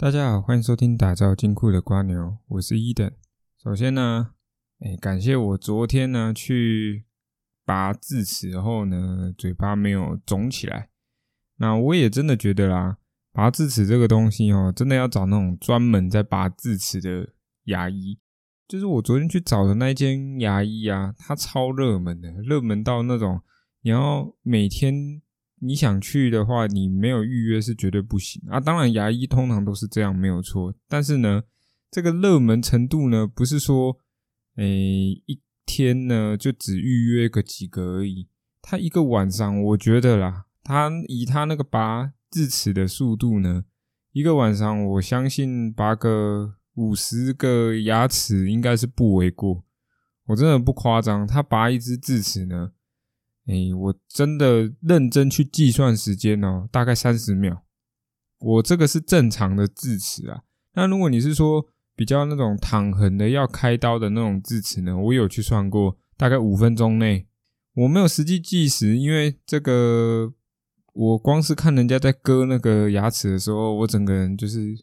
大家好，欢迎收听打造金库的瓜牛，我是伊登。首先呢，哎，感谢我昨天呢去拔智齿后呢，嘴巴没有肿起来。那我也真的觉得啦，拔智齿这个东西哦，真的要找那种专门在拔智齿的牙医。就是我昨天去找的那间牙医啊，它超热门的，热门到那种你要每天。你想去的话，你没有预约是绝对不行啊！当然，牙医通常都是这样，没有错。但是呢，这个热门程度呢，不是说，诶，一天呢就只预约个几个而已。他一个晚上，我觉得啦，他以他那个拔智齿的速度呢，一个晚上，我相信拔个五十个牙齿应该是不为过。我真的不夸张，他拔一只智齿呢。哎，我真的认真去计算时间哦，大概三十秒。我这个是正常的智齿啊。那如果你是说比较那种躺横的要开刀的那种智齿呢，我有去算过，大概五分钟内。我没有实际计时，因为这个我光是看人家在割那个牙齿的时候，我整个人就是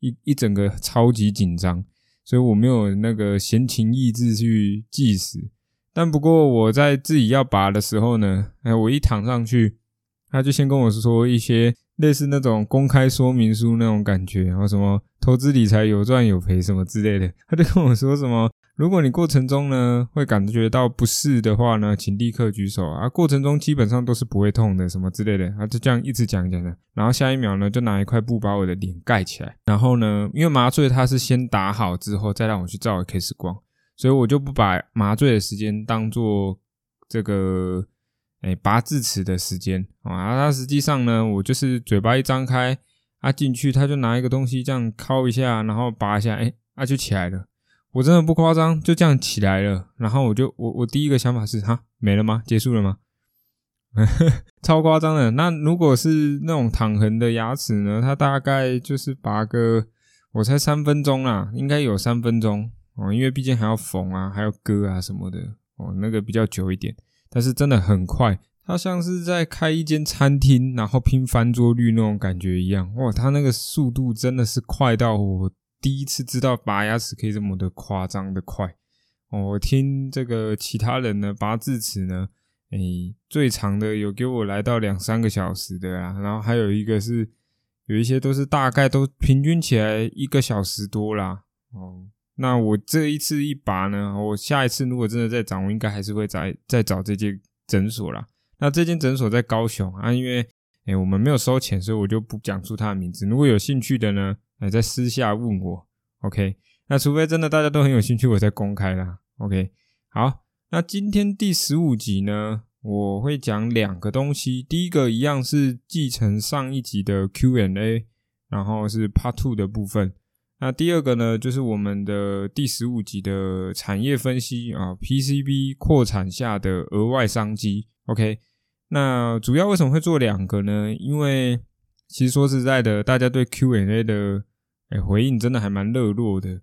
一一整个超级紧张，所以我没有那个闲情逸致去计时。但不过我在自己要拔的时候呢，哎，我一躺上去，他就先跟我说一些类似那种公开说明书那种感觉，然后什么投资理财有赚有赔什么之类的，他就跟我说什么，如果你过程中呢会感觉到不适的话呢，请立刻举手啊，过程中基本上都是不会痛的什么之类的，他就这样一直讲讲讲，然后下一秒呢就拿一块布把我的脸盖起来，然后呢，因为麻醉他是先打好之后再让我去照 X 光。所以我就不把麻醉的时间当做这个诶拔智齿的时间啊，它实际上呢，我就是嘴巴一张开，啊进去，他就拿一个东西这样敲一下，然后拔一下，哎，啊就起来了。我真的不夸张，就这样起来了。然后我就我我第一个想法是，哈，没了吗？结束了吗？超夸张的。那如果是那种躺横的牙齿呢？它大概就是拔个，我才三分钟啦，应该有三分钟。哦，因为毕竟还要缝啊，还要割啊什么的，哦，那个比较久一点，但是真的很快，它像是在开一间餐厅，然后拼翻桌率那种感觉一样，哇，它那个速度真的是快到我第一次知道拔牙齿可以这么的夸张的快。哦，我听这个其他人呢拔智齿呢，诶，最长的有给我来到两三个小时的啦，然后还有一个是有一些都是大概都平均起来一个小时多啦，哦。那我这一次一拔呢，我下一次如果真的再长，我应该还是会再再找这间诊所啦。那这间诊所在高雄啊，因为哎我们没有收钱，所以我就不讲出他的名字。如果有兴趣的呢，哎在私下问我，OK？那除非真的大家都很有兴趣，我再公开啦。OK？好，那今天第十五集呢，我会讲两个东西。第一个一样是继承上一集的 Q&A，然后是 Part Two 的部分。那第二个呢，就是我们的第十五集的产业分析啊，PCB 扩产下的额外商机。OK，那主要为什么会做两个呢？因为其实说实在的，大家对 Q&A 的哎回应真的还蛮热络的，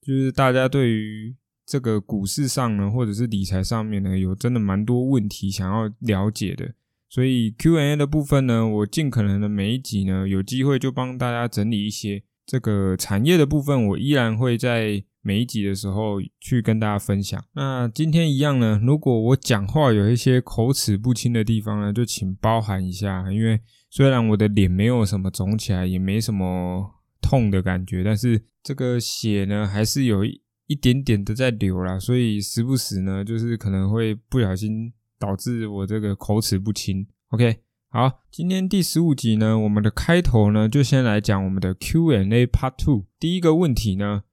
就是大家对于这个股市上呢，或者是理财上面呢，有真的蛮多问题想要了解的。所以 Q&A 的部分呢，我尽可能的每一集呢，有机会就帮大家整理一些。这个产业的部分，我依然会在每一集的时候去跟大家分享。那今天一样呢，如果我讲话有一些口齿不清的地方呢，就请包涵一下。因为虽然我的脸没有什么肿起来，也没什么痛的感觉，但是这个血呢，还是有一一点点的在流啦，所以时不时呢，就是可能会不小心导致我这个口齿不清。OK。好，今天第十五集呢，我们的开头呢，就先来讲我们的 Q&A Part Two。第一个问题呢，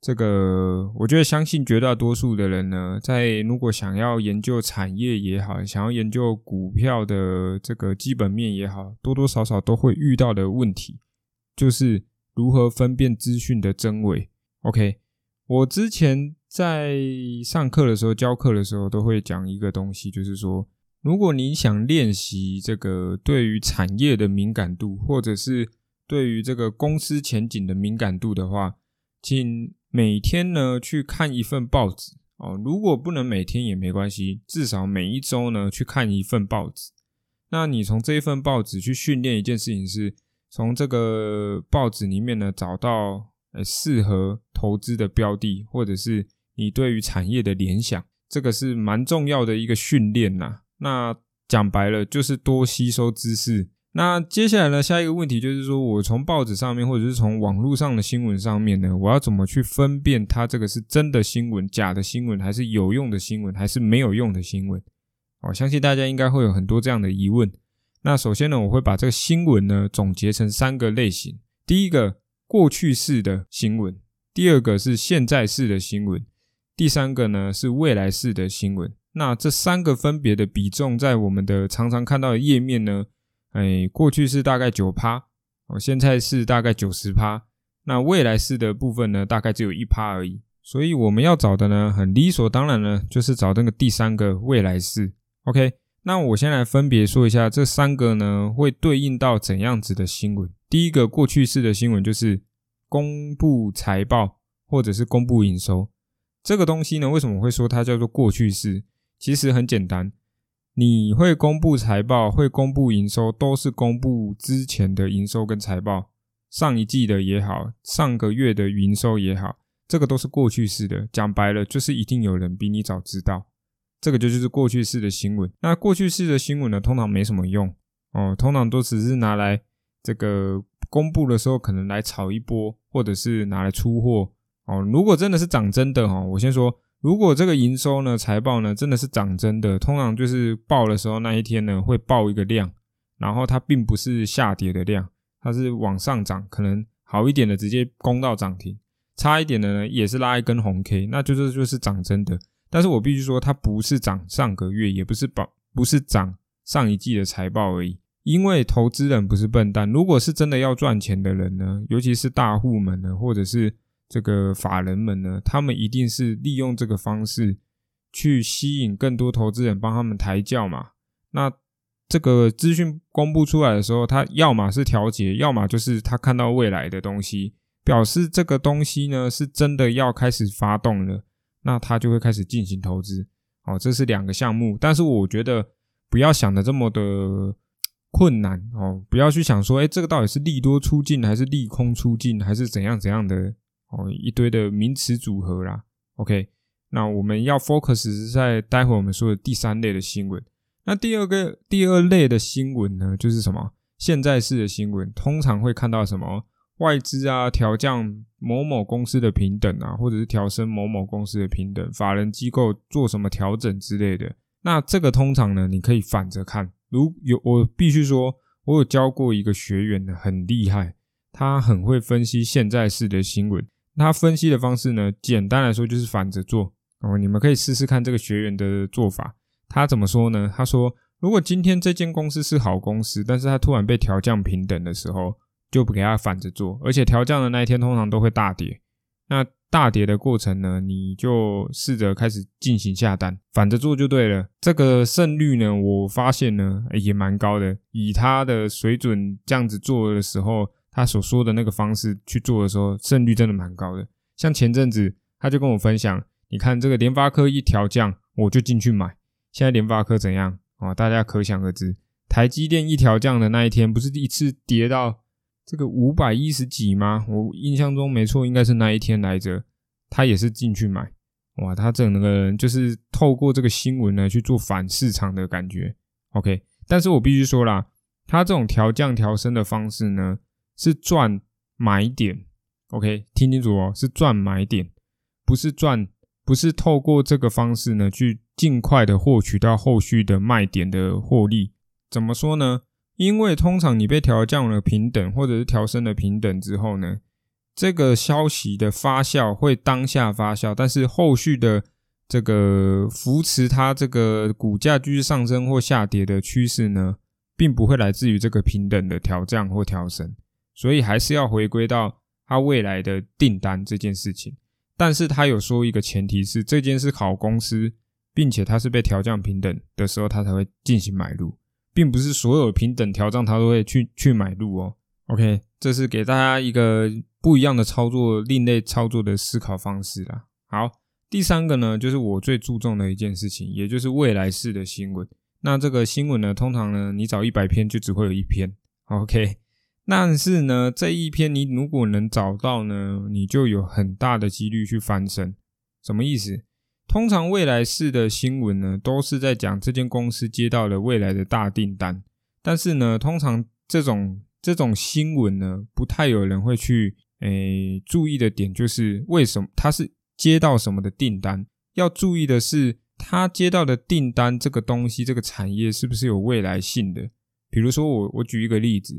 这个我觉得相信绝大多数的人呢，在如果想要研究产业也好，想要研究股票的这个基本面也好，多多少少都会遇到的问题，就是如何分辨资讯的真伪。OK，我之前在上课的时候、教课的时候，都会讲一个东西，就是说。如果你想练习这个对于产业的敏感度，或者是对于这个公司前景的敏感度的话，请每天呢去看一份报纸哦。如果不能每天也没关系，至少每一周呢去看一份报纸。那你从这一份报纸去训练一件事情是，从这个报纸里面呢找到呃适合投资的标的，或者是你对于产业的联想，这个是蛮重要的一个训练呐。那讲白了就是多吸收知识。那接下来呢，下一个问题就是说，我从报纸上面或者是从网络上的新闻上面呢，我要怎么去分辨它这个是真的新闻、假的新闻，还是有用的新闻，还是没有用的新闻？我相信大家应该会有很多这样的疑问。那首先呢，我会把这个新闻呢总结成三个类型：第一个，过去式的新闻；第二个是现在式的新闻；第三个呢是未来式的新闻。那这三个分别的比重，在我们的常常看到的页面呢？哎，过去是大概九趴，哦，现在是大概九十趴，那未来式的部分呢，大概只有一趴而已。所以我们要找的呢，很理所当然呢，就是找那个第三个未来式。OK，那我先来分别说一下这三个呢，会对应到怎样子的新闻。第一个过去式的新闻就是公布财报或者是公布营收，这个东西呢，为什么会说它叫做过去式？其实很简单。你会公布财报，会公布营收，都是公布之前的营收跟财报，上一季的也好，上个月的营收也好，这个都是过去式的。讲白了，就是一定有人比你早知道，这个就就是过去式的新闻。那过去式的新闻呢，通常没什么用哦，通常都只是拿来这个公布的时候，可能来炒一波，或者是拿来出货哦。如果真的是涨真的哈，我先说。如果这个营收呢、财报呢真的是涨真的，通常就是报的时候那一天呢会报一个量，然后它并不是下跌的量，它是往上涨，可能好一点的直接攻到涨停，差一点的呢也是拉一根红 K，那就是就是涨真的。但是我必须说，它不是涨上个月，也不是报，不是涨上一季的财报而已。因为投资人不是笨蛋，如果是真的要赚钱的人呢，尤其是大户们呢，或者是。这个法人们呢，他们一定是利用这个方式去吸引更多投资人帮他们抬轿嘛。那这个资讯公布出来的时候，他要么是调节，要么就是他看到未来的东西，表示这个东西呢是真的要开始发动了，那他就会开始进行投资。哦，这是两个项目，但是我觉得不要想的这么的困难哦，不要去想说，哎，这个到底是利多出尽还是利空出尽，还是怎样怎样的。哦，一堆的名词组合啦。OK，那我们要 focus 在待会我们说的第三类的新闻。那第二个第二类的新闻呢，就是什么？现在式的新闻，通常会看到什么？外资啊调降某某公司的平等啊，或者是调升某某公司的平等，法人机构做什么调整之类的。那这个通常呢，你可以反着看。如有我必须说，我有教过一个学员呢，很厉害，他很会分析现在式的新闻。他分析的方式呢，简单来说就是反着做哦。你们可以试试看这个学员的做法。他怎么说呢？他说，如果今天这间公司是好公司，但是他突然被调降平等的时候，就不给他反着做。而且调降的那一天通常都会大跌。那大跌的过程呢，你就试着开始进行下单，反着做就对了。这个胜率呢，我发现呢也蛮高的。以他的水准这样子做的时候。他所说的那个方式去做的时候，胜率真的蛮高的。像前阵子，他就跟我分享，你看这个联发科一调降，我就进去买。现在联发科怎样啊？大家可想而知。台积电一调降的那一天，不是一次跌到这个五百一十几吗？我印象中没错，应该是那一天来着。他也是进去买，哇，他整个人就是透过这个新闻呢去做反市场的感觉。OK，但是我必须说啦，他这种调降调升的方式呢。是赚买点，OK，听清楚哦，是赚买点，不是赚，不是透过这个方式呢去尽快的获取到后续的卖点的获利。怎么说呢？因为通常你被调降了平等，或者是调升了平等之后呢，这个消息的发酵会当下发酵，但是后续的这个扶持它这个股价继续上升或下跌的趋势呢，并不会来自于这个平等的调降或调升。所以还是要回归到他未来的订单这件事情，但是他有说一个前提是这件是好公司，并且它是被调降平等的时候，他才会进行买入，并不是所有平等调降他都会去去买入哦。OK，这是给大家一个不一样的操作、另类操作的思考方式啦。好，第三个呢，就是我最注重的一件事情，也就是未来式的新闻。那这个新闻呢，通常呢，你找一百篇就只会有一篇。OK。但是呢，这一篇你如果能找到呢，你就有很大的几率去翻身。什么意思？通常未来式的新闻呢，都是在讲这间公司接到了未来的大订单。但是呢，通常这种这种新闻呢，不太有人会去诶注意的点，就是为什么他是接到什么的订单？要注意的是，他接到的订单这个东西，这个产业是不是有未来性的？比如说，我我举一个例子。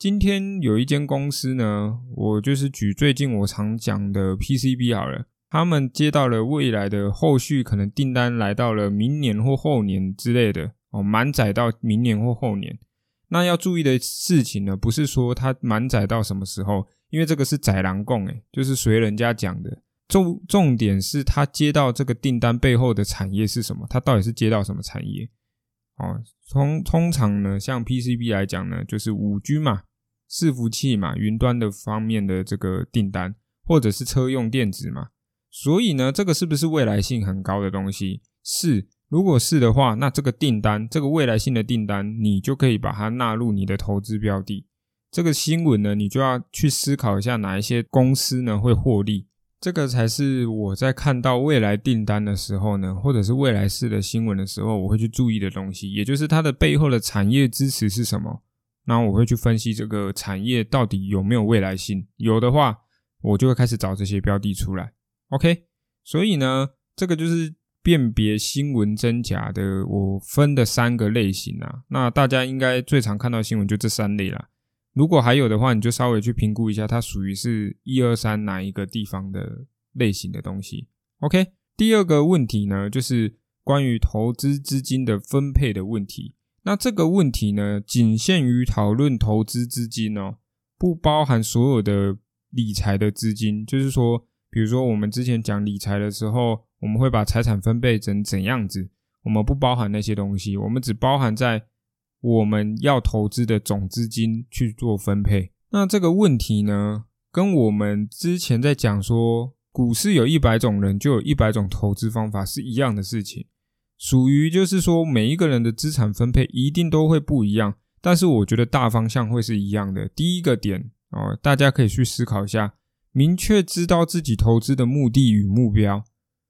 今天有一间公司呢，我就是举最近我常讲的 PCB 好了，他们接到了未来的后续可能订单来到了明年或后年之类的哦，满载到明年或后年。那要注意的事情呢，不是说它满载到什么时候，因为这个是载狼供诶，就是随人家讲的。重重点是他接到这个订单背后的产业是什么，他到底是接到什么产业？哦，通通常呢，像 PCB 来讲呢，就是五 G 嘛。伺服器嘛，云端的方面的这个订单，或者是车用电子嘛，所以呢，这个是不是未来性很高的东西？是，如果是的话，那这个订单，这个未来性的订单，你就可以把它纳入你的投资标的。这个新闻呢，你就要去思考一下哪一些公司呢会获利，这个才是我在看到未来订单的时候呢，或者是未来式的新闻的时候，我会去注意的东西，也就是它的背后的产业支持是什么。那我会去分析这个产业到底有没有未来性，有的话，我就会开始找这些标的出来。OK，所以呢，这个就是辨别新闻真假的，我分的三个类型啊。那大家应该最常看到新闻就这三类啦。如果还有的话，你就稍微去评估一下，它属于是一二三哪一个地方的类型的东西。OK，第二个问题呢，就是关于投资资金的分配的问题。那这个问题呢，仅限于讨论投资资金哦，不包含所有的理财的资金。就是说，比如说我们之前讲理财的时候，我们会把财产分配成怎样子，我们不包含那些东西，我们只包含在我们要投资的总资金去做分配。那这个问题呢，跟我们之前在讲说，股市有一百种人，就有一百种投资方法是一样的事情。属于就是说，每一个人的资产分配一定都会不一样，但是我觉得大方向会是一样的。第一个点哦，大家可以去思考一下，明确知道自己投资的目的与目标，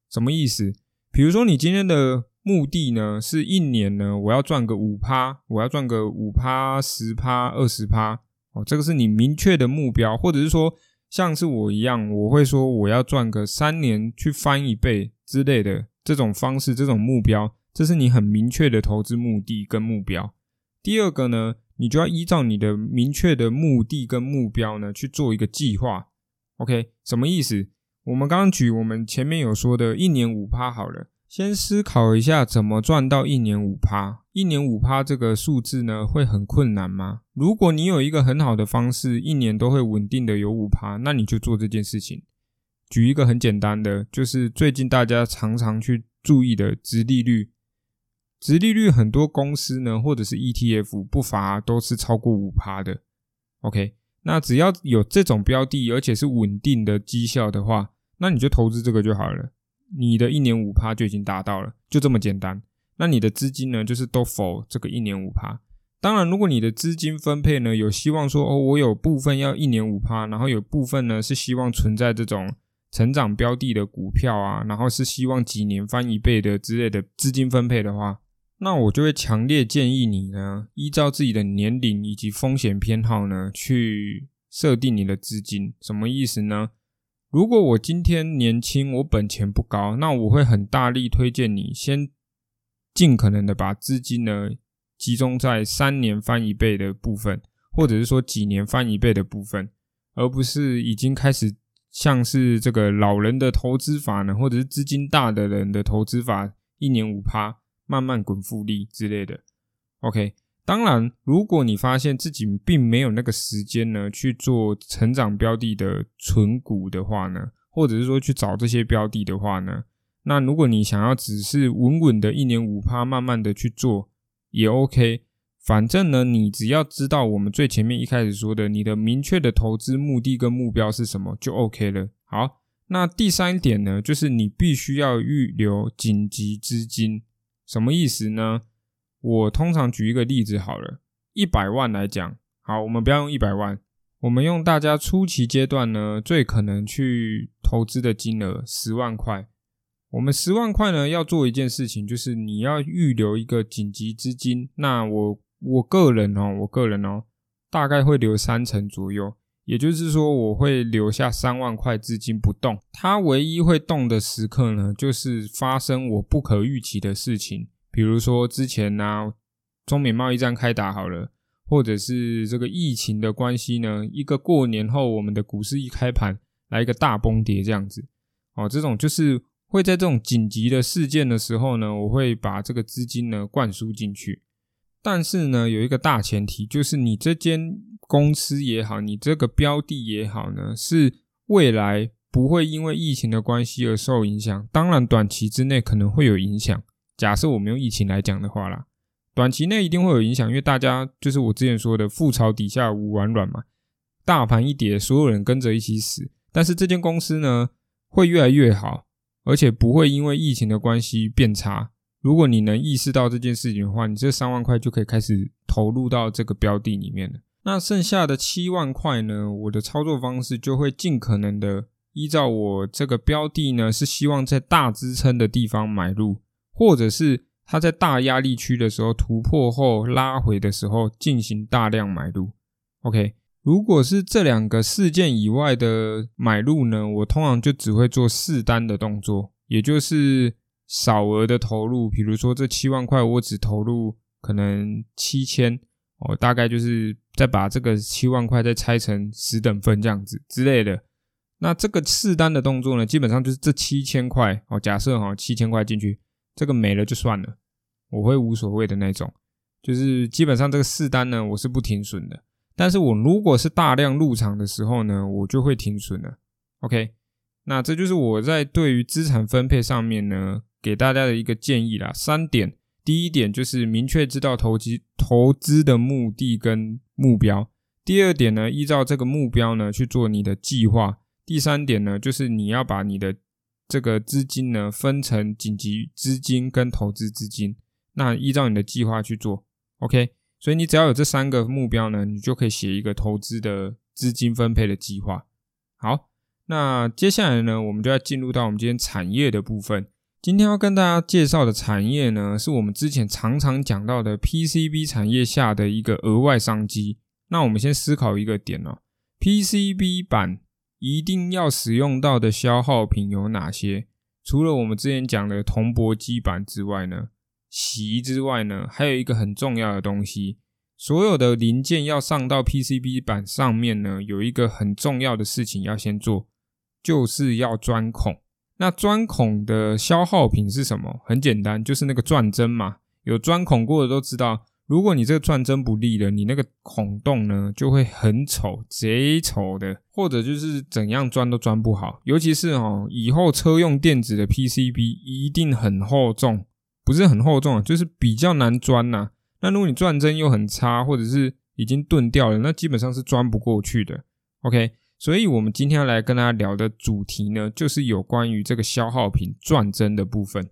什么意思？比如说你今天的目的呢，是一年呢，我要赚个五趴，我要赚个五趴、十趴、二十趴，哦，这个是你明确的目标，或者是说，像是我一样，我会说我要赚个三年去翻一倍之类的。这种方式，这种目标，这是你很明确的投资目的跟目标。第二个呢，你就要依照你的明确的目的跟目标呢去做一个计划。OK，什么意思？我们刚刚举我们前面有说的一年五趴好了，先思考一下怎么赚到一年五趴。一年五趴这个数字呢，会很困难吗？如果你有一个很好的方式，一年都会稳定的有五趴，那你就做这件事情。举一个很简单的，就是最近大家常常去注意的直利率。直利率很多公司呢，或者是 ETF 不乏都是超过五趴的。OK，那只要有这种标的，而且是稳定的绩效的话，那你就投资这个就好了。你的一年五趴就已经达到了，就这么简单。那你的资金呢，就是都否这个一年五趴。当然，如果你的资金分配呢，有希望说哦，我有部分要一年五趴，然后有部分呢是希望存在这种。成长标的的股票啊，然后是希望几年翻一倍的之类的资金分配的话，那我就会强烈建议你呢，依照自己的年龄以及风险偏好呢，去设定你的资金。什么意思呢？如果我今天年轻，我本钱不高，那我会很大力推荐你先尽可能的把资金呢集中在三年翻一倍的部分，或者是说几年翻一倍的部分，而不是已经开始。像是这个老人的投资法呢，或者是资金大的人的投资法，一年五趴，慢慢滚复利之类的。OK，当然，如果你发现自己并没有那个时间呢去做成长标的的存股的话呢，或者是说去找这些标的的话呢，那如果你想要只是稳稳的一年五趴，慢慢的去做也 OK。反正呢，你只要知道我们最前面一开始说的，你的明确的投资目的跟目标是什么，就 OK 了。好，那第三点呢，就是你必须要预留紧急资金。什么意思呢？我通常举一个例子好了，一百万来讲，好，我们不要用一百万，我们用大家初期阶段呢最可能去投资的金额十万块。我们十万块呢要做一件事情，就是你要预留一个紧急资金。那我我个人哦，我个人哦，大概会留三成左右。也就是说，我会留下三万块资金不动。它唯一会动的时刻呢，就是发生我不可预期的事情，比如说之前呢，中美贸易战开打好了，或者是这个疫情的关系呢，一个过年后我们的股市一开盘来一个大崩跌这样子。哦，这种就是会在这种紧急的事件的时候呢，我会把这个资金呢灌输进去。但是呢，有一个大前提，就是你这间公司也好，你这个标的也好呢，是未来不会因为疫情的关系而受影响。当然，短期之内可能会有影响。假设我们用疫情来讲的话啦，短期内一定会有影响，因为大家就是我之前说的“覆巢底下无完卵”嘛，大盘一跌，所有人跟着一起死。但是这间公司呢，会越来越好，而且不会因为疫情的关系变差。如果你能意识到这件事情的话，你这三万块就可以开始投入到这个标的里面了。那剩下的七万块呢？我的操作方式就会尽可能的依照我这个标的呢，是希望在大支撑的地方买入，或者是它在大压力区的时候突破后拉回的时候进行大量买入。OK，如果是这两个事件以外的买入呢，我通常就只会做试单的动作，也就是。少额的投入，比如说这七万块，我只投入可能七千哦，大概就是再把这个七万块再拆成十等份这样子之类的。那这个试单的动作呢，基本上就是这七千块哦，假设哈七千块进去，这个没了就算了，我会无所谓的那种。就是基本上这个四单呢，我是不停损的。但是我如果是大量入场的时候呢，我就会停损了。OK，那这就是我在对于资产分配上面呢。给大家的一个建议啦，三点。第一点就是明确知道投机投资的目的跟目标。第二点呢，依照这个目标呢去做你的计划。第三点呢，就是你要把你的这个资金呢分成紧急资金跟投资资金。那依照你的计划去做，OK。所以你只要有这三个目标呢，你就可以写一个投资的资金分配的计划。好，那接下来呢，我们就要进入到我们今天产业的部分。今天要跟大家介绍的产业呢，是我们之前常常讲到的 PCB 产业下的一个额外商机。那我们先思考一个点哦，PCB 板一定要使用到的消耗品有哪些？除了我们之前讲的铜箔基板之外呢，锡之外呢，还有一个很重要的东西，所有的零件要上到 PCB 板上面呢，有一个很重要的事情要先做，就是要钻孔。那钻孔的消耗品是什么？很简单，就是那个钻针嘛。有钻孔过的都知道，如果你这个钻针不利了，你那个孔洞呢就会很丑，贼丑的，或者就是怎样钻都钻不好。尤其是哦，以后车用电子的 PCB 一定很厚重，不是很厚重，就是比较难钻呐。那如果你钻针又很差，或者是已经钝掉了，那基本上是钻不过去的。OK。所以，我们今天要来跟大家聊的主题呢，就是有关于这个消耗品钻针的部分。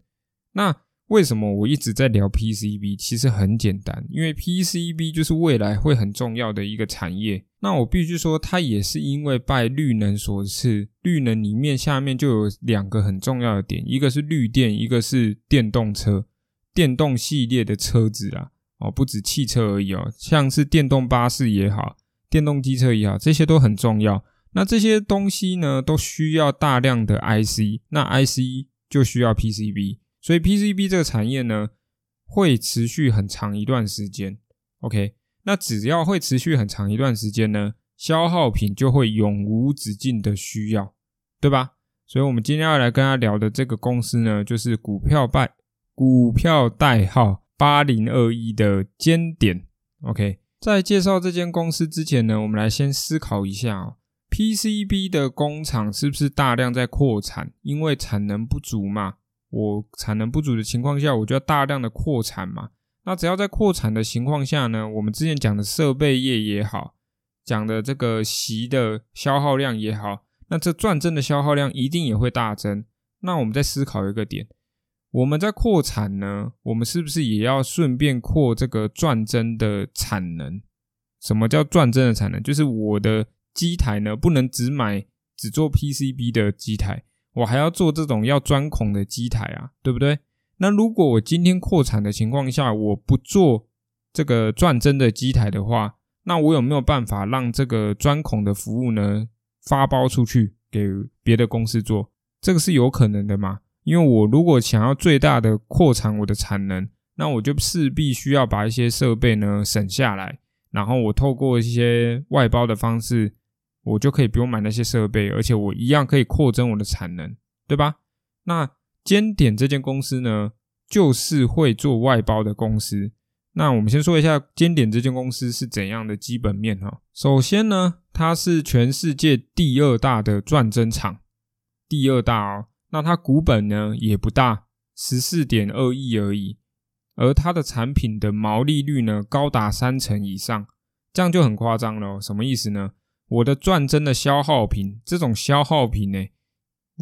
那为什么我一直在聊 PCB？其实很简单，因为 PCB 就是未来会很重要的一个产业。那我必须说，它也是因为拜绿能所赐。绿能里面下面就有两个很重要的点，一个是绿电，一个是电动车、电动系列的车子啦。哦，不止汽车而已哦，像是电动巴士也好，电动机车也好，这些都很重要。那这些东西呢，都需要大量的 IC，那 IC 就需要 PCB，所以 PCB 这个产业呢，会持续很长一段时间。OK，那只要会持续很长一段时间呢，消耗品就会永无止境的需要，对吧？所以，我们今天要来跟他聊的这个公司呢，就是股票代股票代号八零二一的尖点。OK，在介绍这间公司之前呢，我们来先思考一下哦。PCB 的工厂是不是大量在扩产？因为产能不足嘛。我产能不足的情况下，我就要大量的扩产嘛。那只要在扩产的情况下呢，我们之前讲的设备业也好，讲的这个席的消耗量也好，那这钻针的消耗量一定也会大增。那我们再思考一个点，我们在扩产呢，我们是不是也要顺便扩这个钻针的产能？什么叫转增的产能？就是我的机台呢，不能只买只做 PCB 的机台，我还要做这种要钻孔的机台啊，对不对？那如果我今天扩产的情况下，我不做这个钻针的机台的话，那我有没有办法让这个钻孔的服务呢发包出去给别的公司做？这个是有可能的嘛？因为我如果想要最大的扩产我的产能，那我就势必需要把一些设备呢省下来，然后我透过一些外包的方式，我就可以不用买那些设备，而且我一样可以扩增我的产能，对吧？那。尖点这间公司呢，就是会做外包的公司。那我们先说一下尖点这间公司是怎样的基本面哈。首先呢，它是全世界第二大的钻针厂，第二大哦。那它股本呢也不大，十四点二亿而已。而它的产品的毛利率呢高达三成以上，这样就很夸张了。什么意思呢？我的钻针的消耗品，这种消耗品呢？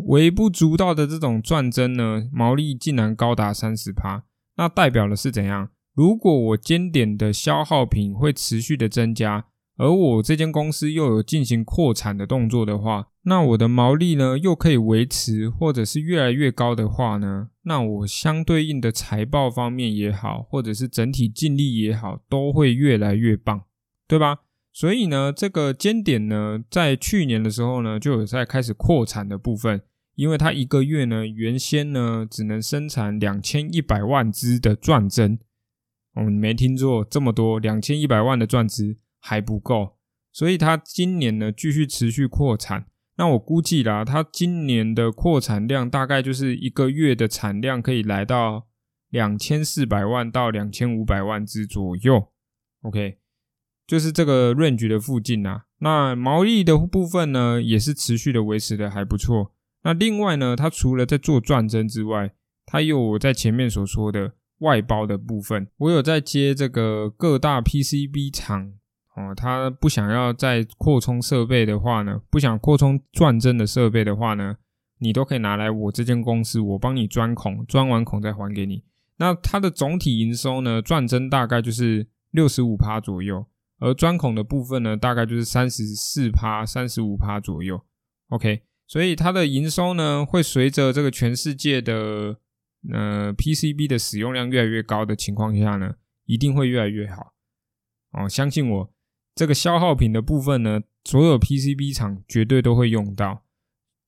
微不足道的这种钻针呢，毛利竟然高达三十趴，那代表的是怎样？如果我尖点的消耗品会持续的增加，而我这间公司又有进行扩产的动作的话，那我的毛利呢又可以维持或者是越来越高的话呢，那我相对应的财报方面也好，或者是整体净利也好，都会越来越棒，对吧？所以呢，这个尖点呢，在去年的时候呢，就有在开始扩产的部分，因为它一个月呢，原先呢只能生产两千一百万只的钻针，我们没听错，这么多两千一百万的钻针还不够，所以它今年呢继续持续扩产。那我估计啦，它今年的扩产量大概就是一个月的产量可以来到两千四百万到两千五百万只左右。OK。就是这个 range 的附近呐，那毛利的部分呢，也是持续的维持的还不错。那另外呢，它除了在做钻针之外，它有我在前面所说的外包的部分，我有在接这个各大 PCB 厂哦，他不想要再扩充设备的话呢，不想扩充钻针的设备的话呢，你都可以拿来我这间公司，我帮你钻孔，钻完孔再还给你。那它的总体营收呢，钻针大概就是六十五趴左右。而钻孔的部分呢，大概就是三十四趴、三十五趴左右。OK，所以它的营收呢，会随着这个全世界的呃 PCB 的使用量越来越高的情况下呢，一定会越来越好。哦，相信我，这个消耗品的部分呢，所有 PCB 厂绝对都会用到。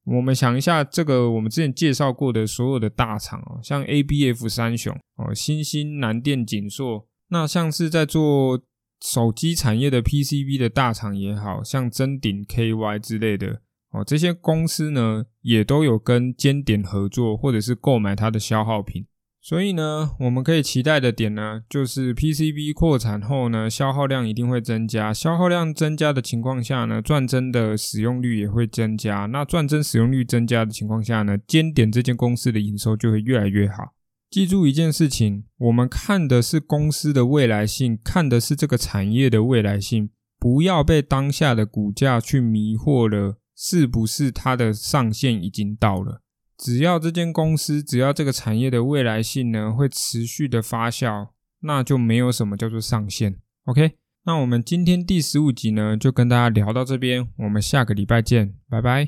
我们想一下，这个我们之前介绍过的所有的大厂哦，像 ABF 三雄哦，新兴、南电、锦硕，那像是在做。手机产业的 PCB 的大厂也好像真鼎、KY 之类的哦，这些公司呢也都有跟尖点合作，或者是购买它的消耗品。所以呢，我们可以期待的点呢，就是 PCB 扩产后呢，消耗量一定会增加。消耗量增加的情况下呢，钻针的使用率也会增加。那钻针使用率增加的情况下呢，尖点这间公司的营收就会越来越好。记住一件事情，我们看的是公司的未来性，看的是这个产业的未来性，不要被当下的股价去迷惑了，是不是它的上限已经到了？只要这间公司，只要这个产业的未来性呢会持续的发酵，那就没有什么叫做上限。OK，那我们今天第十五集呢就跟大家聊到这边，我们下个礼拜见，拜拜。